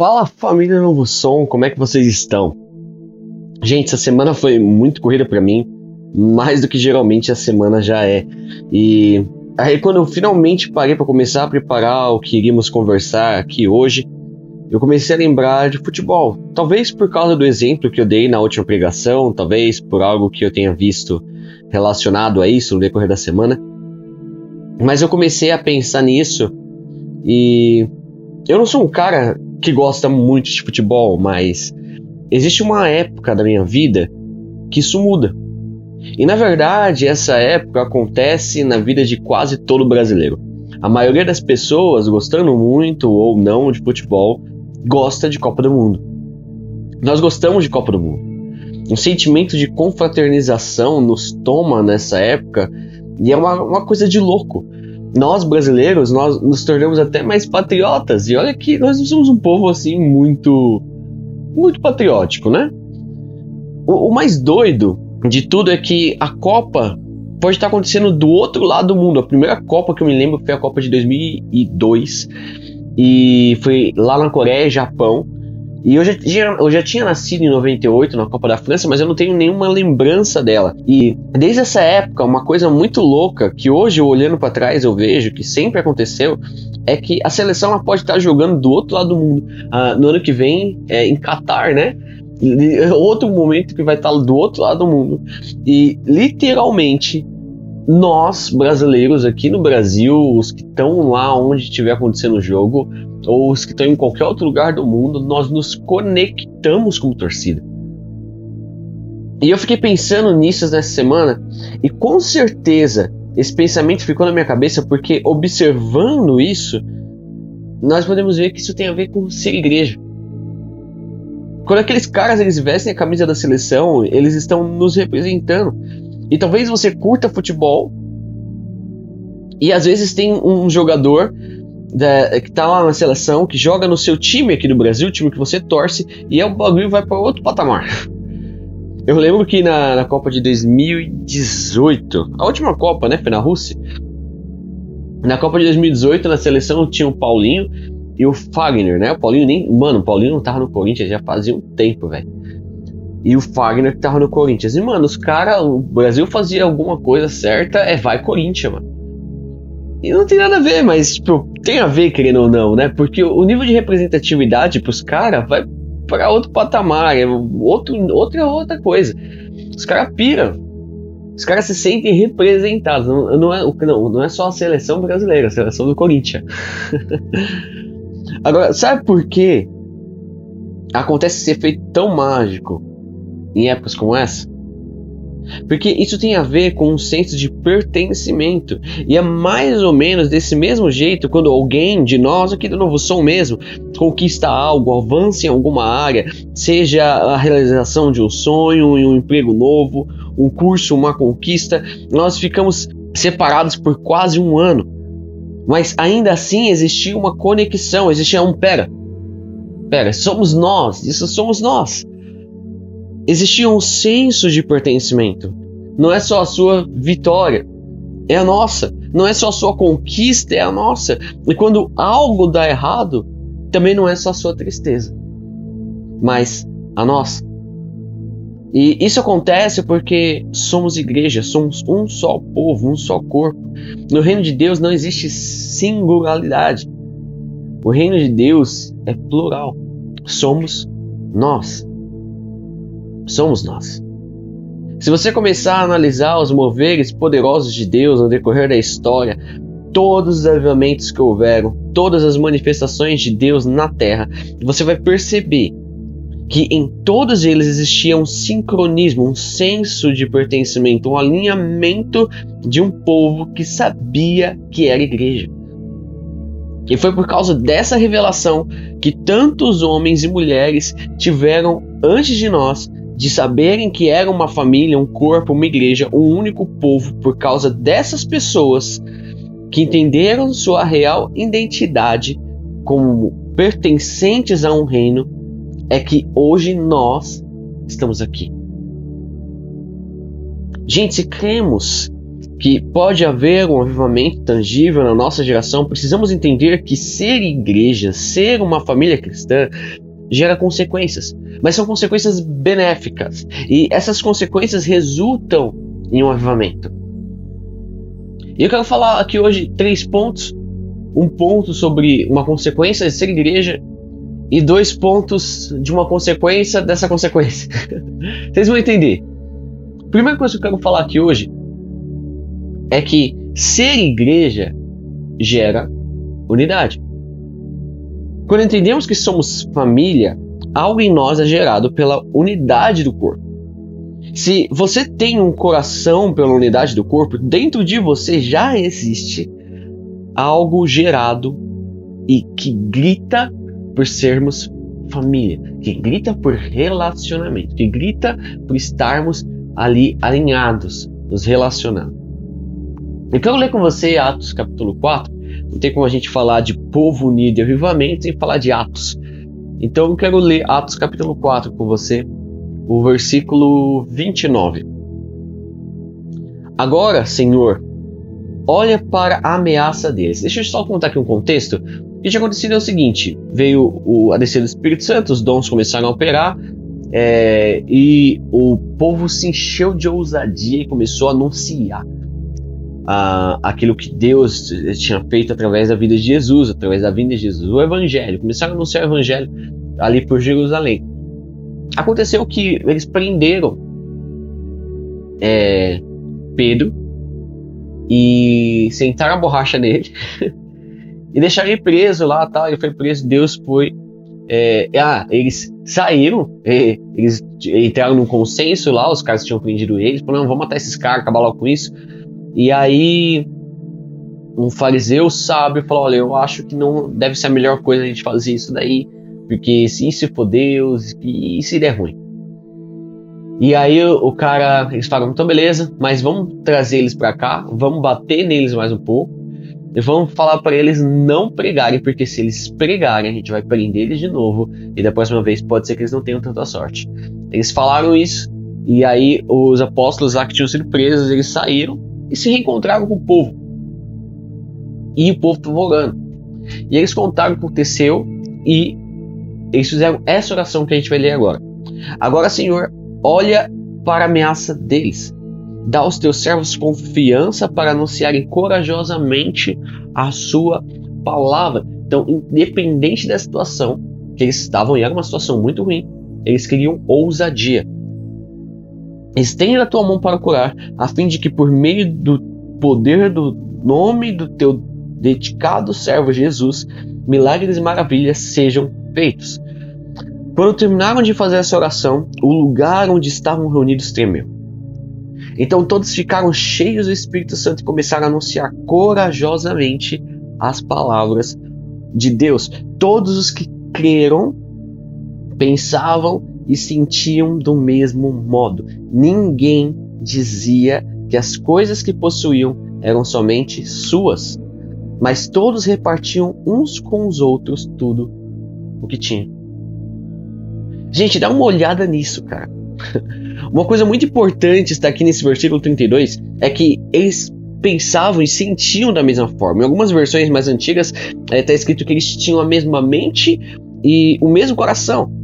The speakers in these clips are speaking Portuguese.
Fala família Novo Som, como é que vocês estão? Gente, essa semana foi muito corrida para mim, mais do que geralmente a semana já é. E aí quando eu finalmente parei para começar a preparar o que iríamos conversar aqui hoje, eu comecei a lembrar de futebol. Talvez por causa do exemplo que eu dei na última pregação, talvez por algo que eu tenha visto relacionado a isso no decorrer da semana. Mas eu comecei a pensar nisso e eu não sou um cara que gosta muito de futebol, mas existe uma época da minha vida que isso muda. E na verdade, essa época acontece na vida de quase todo brasileiro. A maioria das pessoas, gostando muito ou não de futebol, gosta de Copa do Mundo. Nós gostamos de Copa do Mundo. Um sentimento de confraternização nos toma nessa época e é uma, uma coisa de louco nós brasileiros, nós nos tornamos até mais patriotas. E olha que nós somos um povo assim muito muito patriótico, né? O, o, mais doido de tudo é que a Copa pode estar acontecendo do outro lado do mundo. A primeira Copa que eu me lembro foi a Copa de 2002 e foi lá na Coreia, Japão. E eu já, eu já tinha nascido em 98 na Copa da França, mas eu não tenho nenhuma lembrança dela. E desde essa época, uma coisa muito louca que hoje, olhando para trás, eu vejo que sempre aconteceu é que a seleção ela pode estar jogando do outro lado do mundo. Ah, no ano que vem, é, em Catar, né? Outro momento que vai estar do outro lado do mundo. E literalmente nós, brasileiros aqui no Brasil, os que estão lá onde estiver acontecendo o jogo, ou os que estão em qualquer outro lugar do mundo, nós nos conectamos como torcida. E eu fiquei pensando nisso nessa semana, e com certeza esse pensamento ficou na minha cabeça porque observando isso, nós podemos ver que isso tem a ver com ser igreja. Quando aqueles caras eles vestem a camisa da seleção, eles estão nos representando. E talvez você curta futebol e às vezes tem um jogador da, que tá lá na seleção, que joga no seu time aqui do Brasil, o time que você torce, e é o bagulho vai para outro patamar. Eu lembro que na, na, Copa de 2018, a última Copa, né, foi na Rússia. Na Copa de 2018, na seleção tinha o Paulinho e o Fagner, né? O Paulinho nem. Mano, o Paulinho não tava no Corinthians já fazia um tempo, velho e o Fagner que tava no Corinthians. E, mano, os caras, o Brasil fazia alguma coisa certa, é vai Corinthians, mano. E não tem nada a ver, mas, tipo, tem a ver, querendo ou não, né? Porque o nível de representatividade pros caras vai para outro patamar, é outro, outra outra coisa. Os caras piram. Os caras se sentem representados. Não, não, é, não, não é só a seleção brasileira, a seleção do Corinthians. Agora, sabe por que acontece esse efeito tão mágico em épocas como essa? Porque isso tem a ver com um senso de pertencimento. E é mais ou menos desse mesmo jeito quando alguém de nós aqui do Novo Som mesmo conquista algo, avança em alguma área, seja a realização de um sonho, um emprego novo, um curso, uma conquista, nós ficamos separados por quase um ano. Mas ainda assim existia uma conexão, existia um pera. Pera, somos nós, isso somos nós existia um senso de pertencimento. Não é só a sua vitória, é a nossa. Não é só a sua conquista, é a nossa. E quando algo dá errado, também não é só a sua tristeza, mas a nossa. E isso acontece porque somos igreja, somos um só povo, um só corpo. No reino de Deus não existe singularidade. O reino de Deus é plural. Somos nós somos nós. Se você começar a analisar os moveres poderosos de Deus no decorrer da história, todos os avivamentos que houveram, todas as manifestações de Deus na terra, você vai perceber que em todos eles existia um sincronismo, um senso de pertencimento, um alinhamento de um povo que sabia que era igreja. E foi por causa dessa revelação que tantos homens e mulheres tiveram antes de nós de saberem que era uma família, um corpo, uma igreja, um único povo, por causa dessas pessoas que entenderam sua real identidade como pertencentes a um reino, é que hoje nós estamos aqui. Gente, se cremos que pode haver um avivamento tangível na nossa geração, precisamos entender que ser igreja, ser uma família cristã, gera consequências, mas são consequências benéficas e essas consequências resultam em um avivamento. E eu quero falar aqui hoje três pontos: um ponto sobre uma consequência de ser igreja e dois pontos de uma consequência dessa consequência. Vocês vão entender. A primeira coisa que eu quero falar aqui hoje é que ser igreja gera unidade. Quando entendemos que somos família, algo em nós é gerado pela unidade do corpo. Se você tem um coração pela unidade do corpo, dentro de você já existe algo gerado e que grita por sermos família, que grita por relacionamento, que grita por estarmos ali alinhados, nos relacionando. Eu quero ler com você Atos capítulo 4, não tem como a gente falar de povo unido e avivamento sem falar de Atos. Então eu quero ler Atos capítulo 4 com você, o versículo 29. Agora, Senhor, olha para a ameaça deles. Deixa eu só contar aqui um contexto. O que tinha acontecido é o seguinte: veio o, a descer do Espírito Santo, os dons começaram a operar, é, e o povo se encheu de ousadia e começou a anunciar aquilo que Deus tinha feito através da vida de Jesus, através da vinda de Jesus, o Evangelho. Começaram a anunciar o Evangelho ali por Jerusalém. Aconteceu que eles prenderam é, Pedro e sentaram a borracha nele e deixaram ele preso lá, tal. Ele foi preso. Deus foi é, ah, eles saíram, é, eles entraram num consenso lá, os caras tinham prendido eles, falaram, vamos matar esses caras, acabar logo com isso. E aí um fariseu sábio falou: Olha, eu acho que não deve ser a melhor coisa a gente fazer isso daí, porque se isso for Deus, e se der ruim. E aí o cara, eles falaram: então beleza, mas vamos trazer eles para cá, vamos bater neles mais um pouco, e vamos falar para eles não pregarem, porque se eles pregarem, a gente vai prender eles de novo, e da próxima vez pode ser que eles não tenham tanta sorte. Eles falaram isso, e aí os apóstolos lá que tinham sido presos, eles saíram e se reencontraram com o povo. E o povo estava orando. E eles contaram o que aconteceu e eles fizeram essa oração que a gente vai ler agora. Agora, Senhor, olha para a ameaça deles. Dá aos teus servos confiança para anunciarem corajosamente a sua palavra. Então, independente da situação que eles estavam, e era uma situação muito ruim, eles queriam ousadia. Estende a tua mão para curar, a fim de que por meio do poder do nome do teu dedicado servo Jesus, milagres e maravilhas sejam feitos. Quando terminaram de fazer essa oração, o lugar onde estavam reunidos tremeu. Então todos ficaram cheios do Espírito Santo e começaram a anunciar corajosamente as palavras de Deus. Todos os que creram pensavam e sentiam do mesmo modo. Ninguém dizia que as coisas que possuíam eram somente suas, mas todos repartiam uns com os outros tudo o que tinham. Gente, dá uma olhada nisso, cara. Uma coisa muito importante está aqui nesse versículo 32 é que eles pensavam e sentiam da mesma forma. Em algumas versões mais antigas está é, tá escrito que eles tinham a mesma mente e o mesmo coração.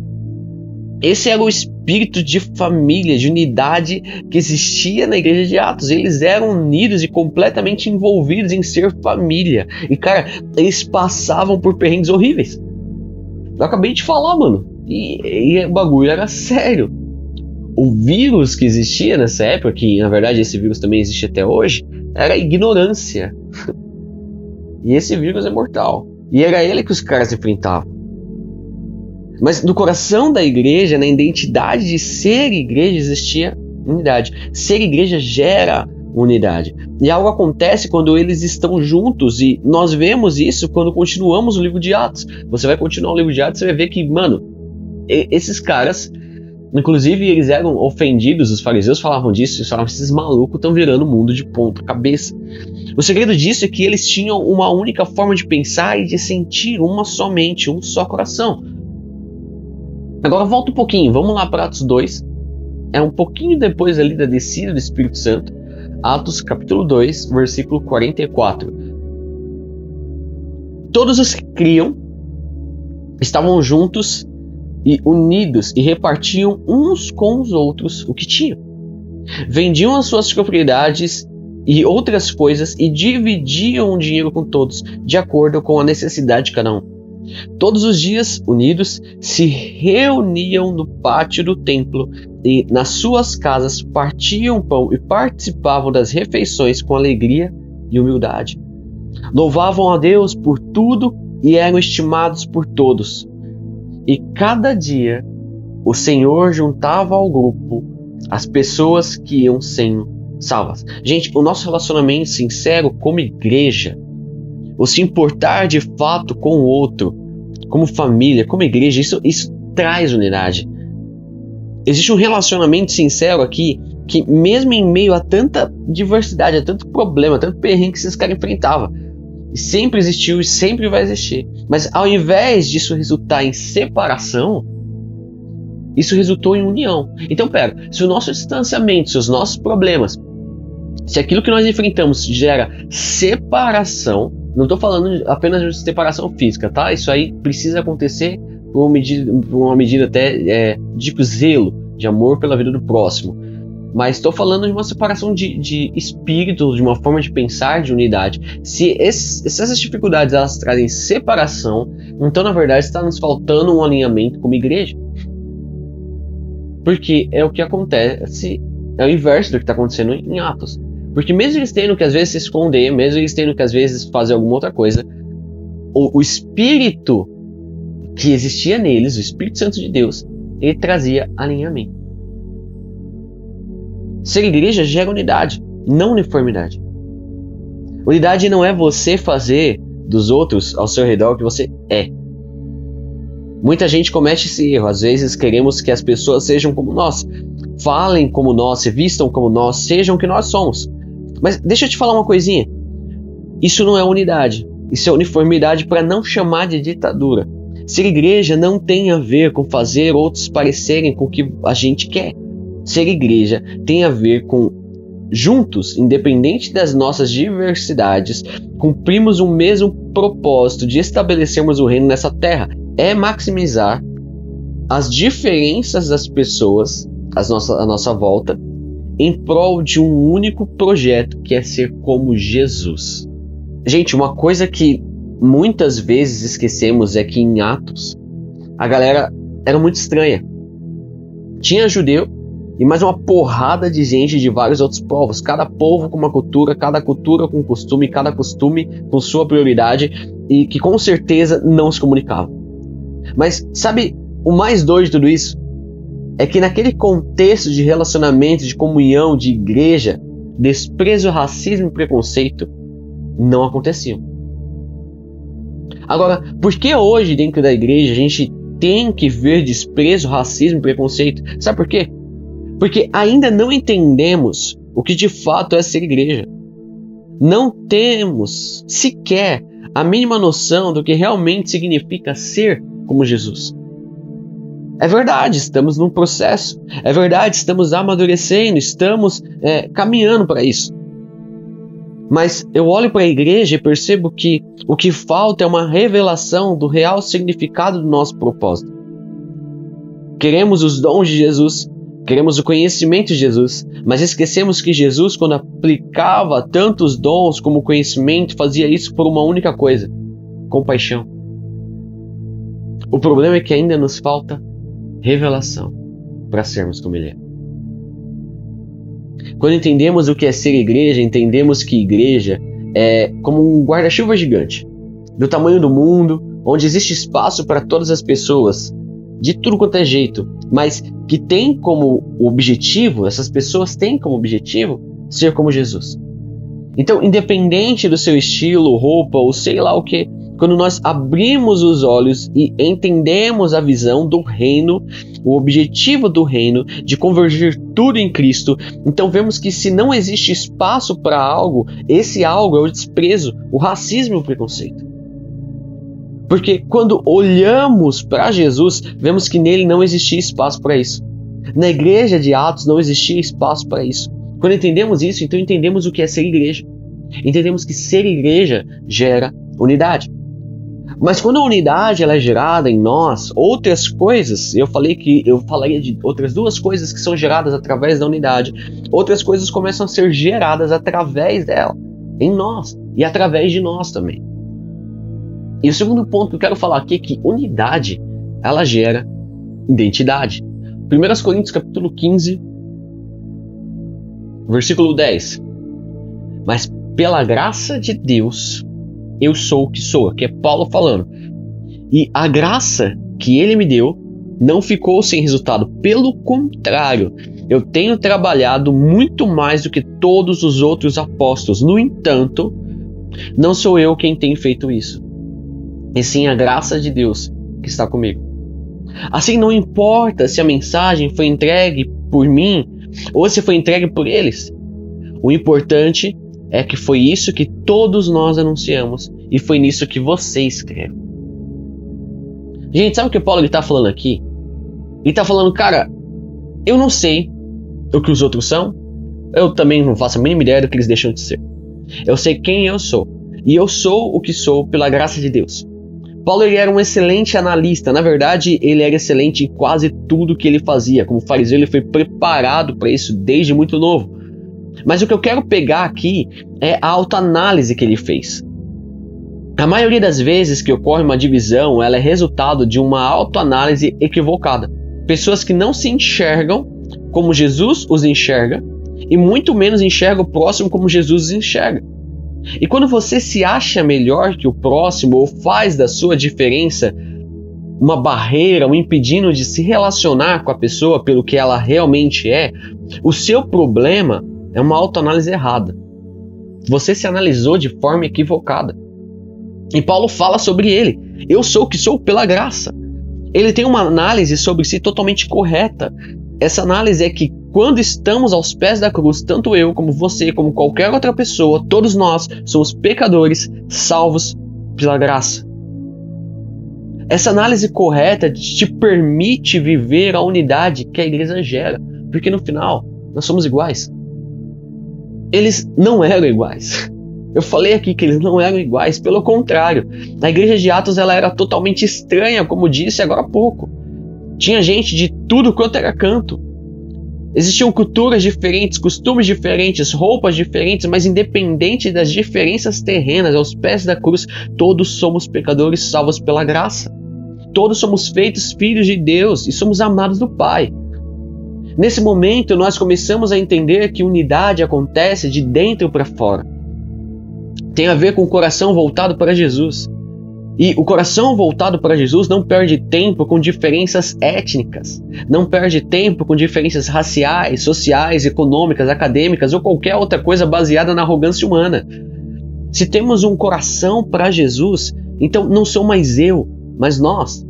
Esse era o espírito de família, de unidade que existia na igreja de Atos. Eles eram unidos e completamente envolvidos em ser família. E cara, eles passavam por perrengues horríveis. Eu acabei de falar, mano. E, e o bagulho era sério. O vírus que existia nessa época, que na verdade esse vírus também existe até hoje, era a ignorância. e esse vírus é mortal. E era ele que os caras enfrentavam. Mas no coração da igreja, na identidade de ser igreja, existia unidade. Ser igreja gera unidade. E algo acontece quando eles estão juntos, e nós vemos isso quando continuamos o livro de Atos. Você vai continuar o livro de Atos, você vai ver que, mano, esses caras, inclusive eles eram ofendidos, os fariseus falavam disso, eles falavam, esses malucos estão virando o mundo de ponta cabeça. O segredo disso é que eles tinham uma única forma de pensar e de sentir, uma somente, um só coração. Agora volta um pouquinho, vamos lá para Atos 2. É um pouquinho depois ali da descida do Espírito Santo. Atos capítulo 2, versículo 44. Todos os que criam estavam juntos e unidos e repartiam uns com os outros o que tinham. Vendiam as suas propriedades e outras coisas e dividiam o dinheiro com todos, de acordo com a necessidade de cada um. Todos os dias, unidos, se reuniam no pátio do templo e nas suas casas partiam pão e participavam das refeições com alegria e humildade. Louvavam a Deus por tudo e eram estimados por todos. E cada dia o Senhor juntava ao grupo as pessoas que iam sendo salvas. Gente, o nosso relacionamento sincero como igreja, o se importar de fato com o outro, como família, como igreja, isso, isso traz unidade. Existe um relacionamento sincero aqui que, mesmo em meio a tanta diversidade, a tanto problema, a tanto perrengue que esses caras enfrentavam, sempre existiu e sempre vai existir. Mas ao invés disso resultar em separação, isso resultou em união. Então, pera, se o nosso distanciamento, se os nossos problemas, se aquilo que nós enfrentamos gera separação, não estou falando apenas de separação física, tá? Isso aí precisa acontecer por uma medida, uma medida até é, de zelo, de amor pela vida do próximo. Mas estou falando de uma separação de, de espírito, de uma forma de pensar, de unidade. Se, esse, se essas dificuldades elas trazem separação, então na verdade está nos faltando um alinhamento como igreja. Porque é o que acontece, é o inverso do que está acontecendo em Atos. Porque mesmo eles tendo que às vezes se esconder, mesmo eles tendo que às vezes fazer alguma outra coisa, o, o espírito que existia neles, o Espírito Santo de Deus, ele trazia alinhamento. Ser igreja gera unidade, não uniformidade. Unidade não é você fazer dos outros ao seu redor o que você é. Muita gente comete esse erro. Às vezes queremos que as pessoas sejam como nós, falem como nós, se vistam como nós, sejam o que nós somos. Mas deixa eu te falar uma coisinha. Isso não é unidade. Isso é uniformidade para não chamar de ditadura. Ser igreja não tem a ver com fazer outros parecerem com o que a gente quer. Ser igreja tem a ver com juntos, independente das nossas diversidades, cumprimos o mesmo propósito de estabelecermos o reino nessa terra é maximizar as diferenças das pessoas as nossa, à nossa volta em prol de um único projeto que é ser como Jesus. Gente, uma coisa que muitas vezes esquecemos é que em Atos a galera era muito estranha. Tinha judeu e mais uma porrada de gente de vários outros povos, cada povo com uma cultura, cada cultura com costume, cada costume com sua prioridade e que com certeza não se comunicavam. Mas sabe o mais doido de tudo isso? É que naquele contexto de relacionamento, de comunhão, de igreja, desprezo, racismo e preconceito não aconteciam. Agora, por que hoje dentro da igreja a gente tem que ver desprezo, racismo e preconceito? Sabe por quê? Porque ainda não entendemos o que de fato é ser igreja. Não temos sequer a mínima noção do que realmente significa ser como Jesus. É verdade, estamos num processo. É verdade, estamos amadurecendo, estamos é, caminhando para isso. Mas eu olho para a igreja e percebo que o que falta é uma revelação do real significado do nosso propósito. Queremos os dons de Jesus, queremos o conhecimento de Jesus, mas esquecemos que Jesus, quando aplicava tantos dons como conhecimento, fazia isso por uma única coisa: compaixão. O problema é que ainda nos falta revelação para sermos como Ele é. Quando entendemos o que é ser igreja, entendemos que igreja é como um guarda-chuva gigante, do tamanho do mundo, onde existe espaço para todas as pessoas, de tudo quanto é jeito, mas que tem como objetivo, essas pessoas têm como objetivo ser como Jesus. Então, independente do seu estilo, roupa ou sei lá o que, quando nós abrimos os olhos e entendemos a visão do reino, o objetivo do reino de convergir tudo em Cristo, então vemos que se não existe espaço para algo, esse algo é o desprezo, o racismo e o preconceito. Porque quando olhamos para Jesus, vemos que nele não existia espaço para isso. Na igreja de Atos não existia espaço para isso. Quando entendemos isso, então entendemos o que é ser igreja. Entendemos que ser igreja gera unidade. Mas quando a unidade ela é gerada em nós, outras coisas, eu falei que eu falaria de outras duas coisas que são geradas através da unidade, outras coisas começam a ser geradas através dela, em nós e através de nós também. E o segundo ponto que eu quero falar aqui é que unidade ela gera identidade. 1 Coríntios capítulo 15, versículo 10. Mas pela graça de Deus, eu sou o que sou, que é Paulo falando. E a graça que ele me deu não ficou sem resultado, pelo contrário, eu tenho trabalhado muito mais do que todos os outros apóstolos. No entanto, não sou eu quem tem feito isso, e sim a graça de Deus que está comigo. Assim, não importa se a mensagem foi entregue por mim ou se foi entregue por eles. O importante é que foi isso que todos nós anunciamos e foi nisso que você escreve. Gente, sabe o que o Paulo está falando aqui? Ele está falando, cara, eu não sei o que os outros são, eu também não faço a mínima ideia do que eles deixam de ser. Eu sei quem eu sou e eu sou o que sou pela graça de Deus. Paulo ele era um excelente analista, na verdade, ele era excelente em quase tudo que ele fazia. Como fariseu, ele foi preparado para isso desde muito novo. Mas o que eu quero pegar aqui é a autoanálise que ele fez. A maioria das vezes que ocorre uma divisão, ela é resultado de uma autoanálise equivocada. Pessoas que não se enxergam como Jesus os enxerga e muito menos enxergam o próximo como Jesus os enxerga. E quando você se acha melhor que o próximo ou faz da sua diferença uma barreira, um impedindo de se relacionar com a pessoa pelo que ela realmente é, o seu problema é uma autoanálise errada. Você se analisou de forma equivocada. E Paulo fala sobre ele. Eu sou o que sou pela graça. Ele tem uma análise sobre si totalmente correta. Essa análise é que quando estamos aos pés da cruz, tanto eu como você, como qualquer outra pessoa, todos nós somos pecadores salvos pela graça. Essa análise correta te permite viver a unidade que a igreja gera, porque no final nós somos iguais eles não eram iguais. Eu falei aqui que eles não eram iguais, pelo contrário. A igreja de Atos ela era totalmente estranha, como disse agora há pouco. Tinha gente de tudo quanto era canto. Existiam culturas diferentes, costumes diferentes, roupas diferentes, mas independente das diferenças terrenas, aos pés da cruz, todos somos pecadores salvos pela graça. Todos somos feitos filhos de Deus e somos amados do Pai. Nesse momento, nós começamos a entender que unidade acontece de dentro para fora. Tem a ver com o coração voltado para Jesus. E o coração voltado para Jesus não perde tempo com diferenças étnicas, não perde tempo com diferenças raciais, sociais, econômicas, acadêmicas ou qualquer outra coisa baseada na arrogância humana. Se temos um coração para Jesus, então não sou mais eu, mas nós.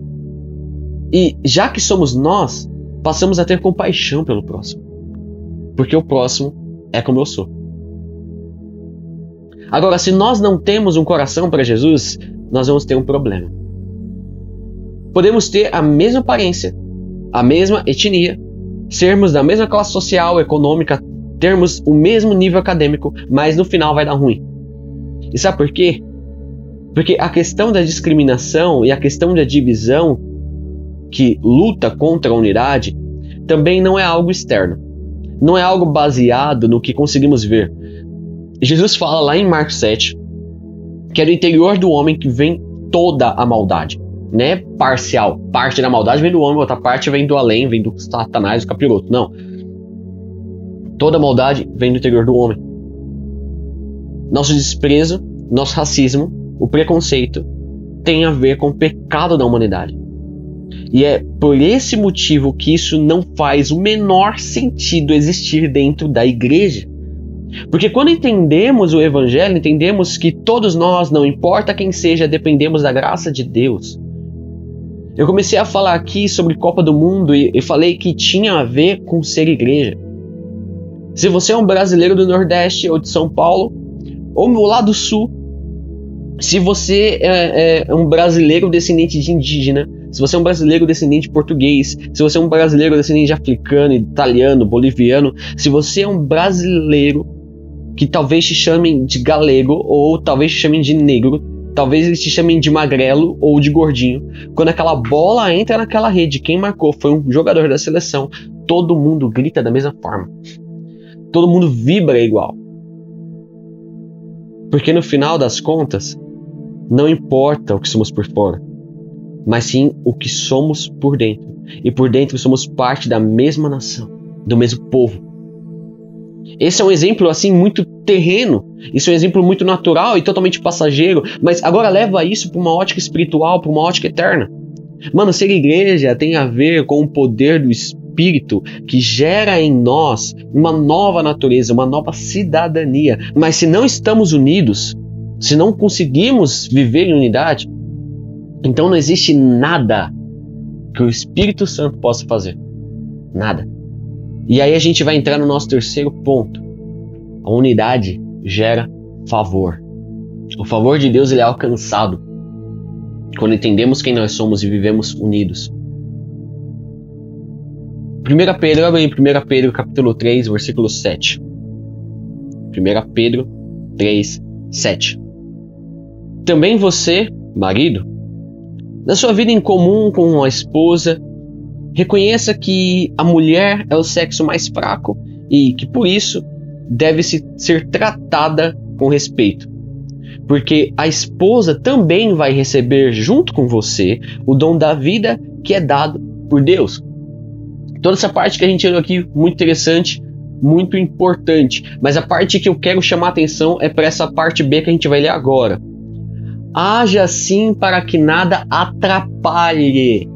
E já que somos nós, passamos a ter compaixão pelo próximo. Porque o próximo é como eu sou. Agora, se nós não temos um coração para Jesus, nós vamos ter um problema. Podemos ter a mesma aparência, a mesma etnia, sermos da mesma classe social, econômica, termos o mesmo nível acadêmico, mas no final vai dar ruim. E sabe por quê? Porque a questão da discriminação e a questão da divisão que luta contra a unidade também não é algo externo. Não é algo baseado no que conseguimos ver. Jesus fala lá em Marcos 7 que é do interior do homem que vem toda a maldade. Não é parcial. Parte da maldade vem do homem, outra parte vem do além, vem do satanás, do capiroto. Não. Toda maldade vem do interior do homem. Nosso desprezo, nosso racismo, o preconceito tem a ver com o pecado da humanidade. E é por esse motivo que isso não faz o menor sentido existir dentro da igreja. Porque quando entendemos o Evangelho, entendemos que todos nós, não importa quem seja, dependemos da graça de Deus. Eu comecei a falar aqui sobre Copa do Mundo e, e falei que tinha a ver com ser igreja. Se você é um brasileiro do Nordeste ou de São Paulo, ou do Sul, se você é, é um brasileiro descendente de indígena, se você é um brasileiro descendente de português, se você é um brasileiro descendente de africano, italiano, boliviano, se você é um brasileiro que talvez te chamem de galego ou talvez te chamem de negro, talvez eles te chamem de magrelo ou de gordinho. Quando aquela bola entra naquela rede, quem marcou foi um jogador da seleção, todo mundo grita da mesma forma. Todo mundo vibra igual. Porque no final das contas, não importa o que somos por fora, mas sim o que somos por dentro. E por dentro somos parte da mesma nação, do mesmo povo. Esse é um exemplo assim muito terreno, isso é um exemplo muito natural e totalmente passageiro, mas agora leva isso para uma ótica espiritual, para uma ótica eterna. Mano, ser igreja tem a ver com o poder do Espírito que gera em nós uma nova natureza, uma nova cidadania. Mas se não estamos unidos, se não conseguimos viver em unidade, então não existe nada que o Espírito Santo possa fazer. Nada. E aí a gente vai entrar no nosso terceiro ponto. A unidade gera favor. O favor de Deus ele é alcançado quando entendemos quem nós somos e vivemos unidos. 1 Pedro, abre em 1 Pedro capítulo 3, versículo 7. 1 Pedro 3, 7. Também você, marido, na sua vida em comum com a esposa, reconheça que a mulher é o sexo mais fraco e que por isso deve -se ser tratada com respeito. Porque a esposa também vai receber junto com você o dom da vida que é dado por Deus. Toda essa parte que a gente leu aqui, muito interessante, muito importante. Mas a parte que eu quero chamar atenção é para essa parte B que a gente vai ler agora. Haja assim para que nada atrapalhe,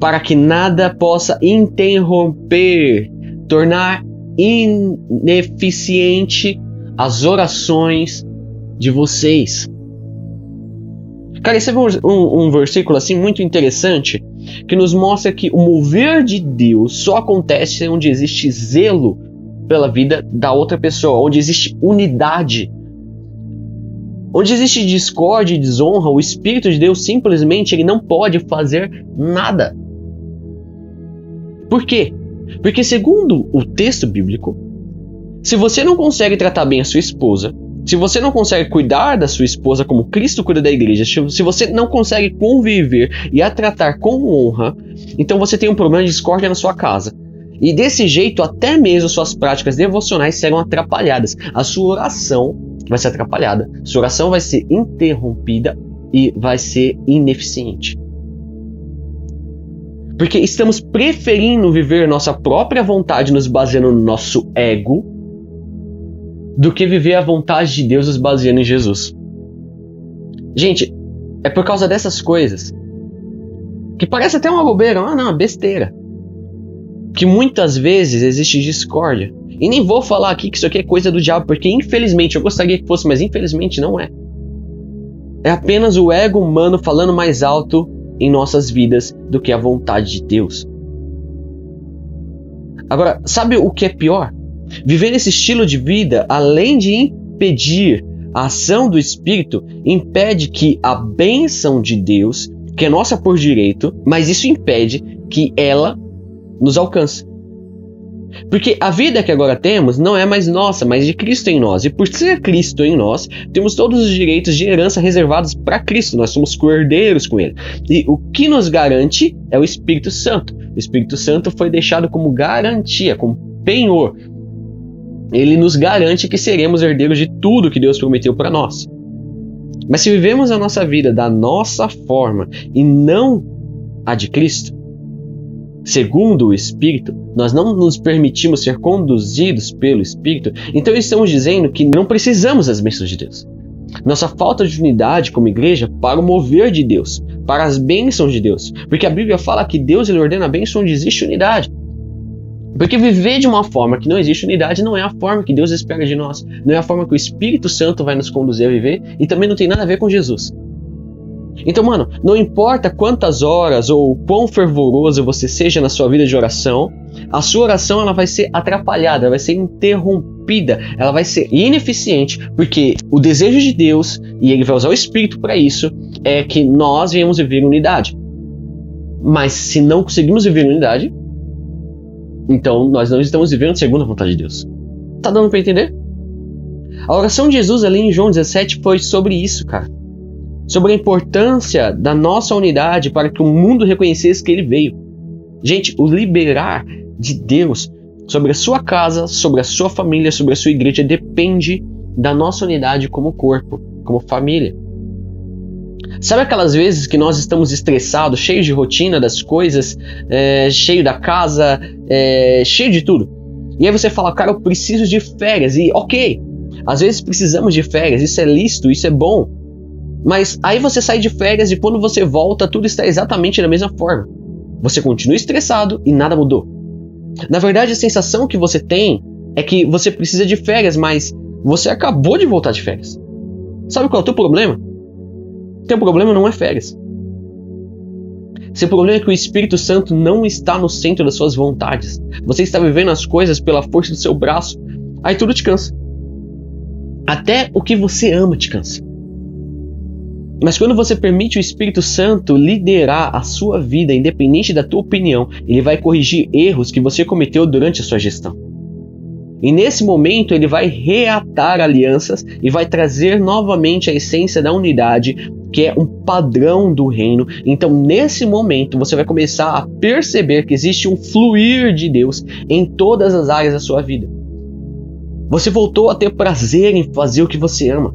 para que nada possa interromper, tornar ineficiente as orações de vocês. Cara, esse é um, um, um, versículo assim muito interessante que nos mostra que o mover de Deus só acontece onde existe zelo pela vida da outra pessoa, onde existe unidade Onde existe discórdia e desonra, o Espírito de Deus simplesmente ele não pode fazer nada. Por quê? Porque, segundo o texto bíblico, se você não consegue tratar bem a sua esposa, se você não consegue cuidar da sua esposa como Cristo cuida da igreja, se você não consegue conviver e a tratar com honra, então você tem um problema de discórdia na sua casa. E desse jeito, até mesmo suas práticas devocionais serão atrapalhadas. A sua oração vai ser atrapalhada, sua oração vai ser interrompida e vai ser ineficiente. Porque estamos preferindo viver nossa própria vontade nos baseando no nosso ego do que viver a vontade de Deus nos baseando em Jesus. Gente, é por causa dessas coisas que parece até uma bobeira, ah não, besteira. Que muitas vezes existe discórdia. E nem vou falar aqui que isso aqui é coisa do diabo, porque infelizmente eu gostaria que fosse, mas infelizmente não é. É apenas o ego humano falando mais alto em nossas vidas do que a vontade de Deus. Agora, sabe o que é pior? Viver esse estilo de vida, além de impedir a ação do Espírito, impede que a bênção de Deus, que é nossa por direito, mas isso impede que ela nos alcance. Porque a vida que agora temos não é mais nossa, mas de Cristo em nós. E por ser Cristo em nós, temos todos os direitos de herança reservados para Cristo. Nós somos cordeiros com Ele. E o que nos garante é o Espírito Santo. O Espírito Santo foi deixado como garantia, como penhor. Ele nos garante que seremos herdeiros de tudo que Deus prometeu para nós. Mas se vivemos a nossa vida da nossa forma e não a de Cristo, segundo o Espírito, nós não nos permitimos ser conduzidos pelo Espírito, então estamos dizendo que não precisamos das bênçãos de Deus. Nossa falta de unidade como igreja para o mover de Deus, para as bênçãos de Deus. Porque a Bíblia fala que Deus ele ordena a bênção onde existe unidade. Porque viver de uma forma que não existe unidade não é a forma que Deus espera de nós. Não é a forma que o Espírito Santo vai nos conduzir a viver e também não tem nada a ver com Jesus. Então, mano, não importa quantas horas ou quão fervoroso você seja na sua vida de oração, a sua oração ela vai ser atrapalhada, vai ser interrompida, ela vai ser ineficiente, porque o desejo de Deus, e ele vai usar o Espírito para isso, é que nós venhamos viver unidade. Mas se não conseguimos viver unidade, então nós não estamos vivendo segundo a vontade de Deus. Tá dando para entender? A oração de Jesus ali em João 17 foi sobre isso, cara. Sobre a importância da nossa unidade para que o mundo reconhecesse que ele veio. Gente, o liberar de Deus sobre a sua casa, sobre a sua família, sobre a sua igreja depende da nossa unidade como corpo, como família. Sabe aquelas vezes que nós estamos estressados, cheios de rotina das coisas, é, cheio da casa, é, cheio de tudo. E aí você fala, cara, eu preciso de férias. E ok, às vezes precisamos de férias, isso é lícito, isso é bom. Mas aí você sai de férias e quando você volta, tudo está exatamente da mesma forma. Você continua estressado e nada mudou. Na verdade, a sensação que você tem é que você precisa de férias, mas você acabou de voltar de férias. Sabe qual é o teu problema? Teu problema não é férias. Seu problema é que o Espírito Santo não está no centro das suas vontades. Você está vivendo as coisas pela força do seu braço. Aí tudo te cansa. Até o que você ama te cansa. Mas quando você permite o Espírito Santo liderar a sua vida, independente da tua opinião, ele vai corrigir erros que você cometeu durante a sua gestão. E nesse momento ele vai reatar alianças e vai trazer novamente a essência da unidade, que é um padrão do reino. Então, nesse momento, você vai começar a perceber que existe um fluir de Deus em todas as áreas da sua vida. Você voltou a ter prazer em fazer o que você ama.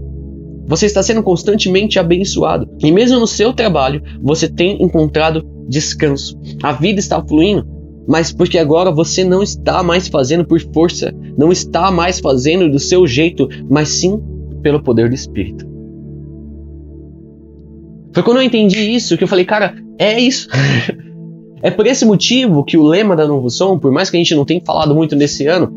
Você está sendo constantemente abençoado. E mesmo no seu trabalho, você tem encontrado descanso. A vida está fluindo, mas porque agora você não está mais fazendo por força, não está mais fazendo do seu jeito, mas sim pelo poder do Espírito. Foi quando eu entendi isso que eu falei, cara, é isso. é por esse motivo que o lema da Novo Som, por mais que a gente não tenha falado muito nesse ano,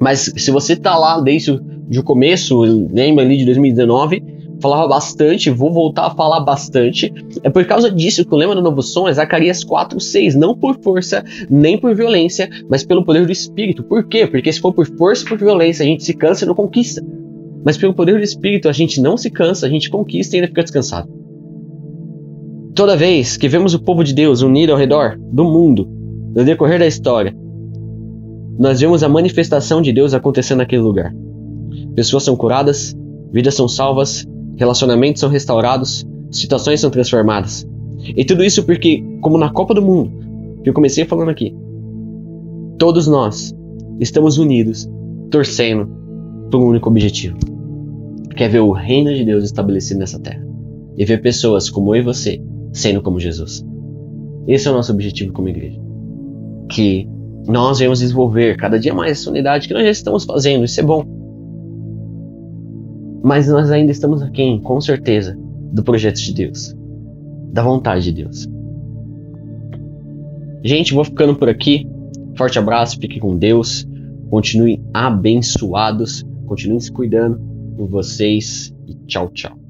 mas se você está lá desde o começo, lembra ali de 2019, falava bastante, vou voltar a falar bastante. É por causa disso que o lema do novo som é Zacarias 4:6, não por força, nem por violência, mas pelo poder do Espírito. Por quê? Porque se for por força e por violência, a gente se cansa e não conquista. Mas pelo poder do Espírito, a gente não se cansa, a gente conquista e ainda fica descansado. Toda vez que vemos o povo de Deus unido ao redor do mundo, no decorrer da história, nós vemos a manifestação de Deus acontecendo naquele lugar. Pessoas são curadas, vidas são salvas, relacionamentos são restaurados, situações são transformadas. E tudo isso porque, como na Copa do Mundo, que eu comecei falando aqui, todos nós estamos unidos, torcendo por um único objetivo: que é ver o reino de Deus estabelecido nessa terra e ver pessoas como eu e você sendo como Jesus. Esse é o nosso objetivo como igreja. Que nós venhamos desenvolver cada dia mais essa unidade que nós já estamos fazendo, isso é bom. Mas nós ainda estamos aquém, com certeza, do projeto de Deus, da vontade de Deus. Gente, vou ficando por aqui. Forte abraço, fique com Deus. Continuem abençoados, continuem se cuidando com vocês e tchau, tchau.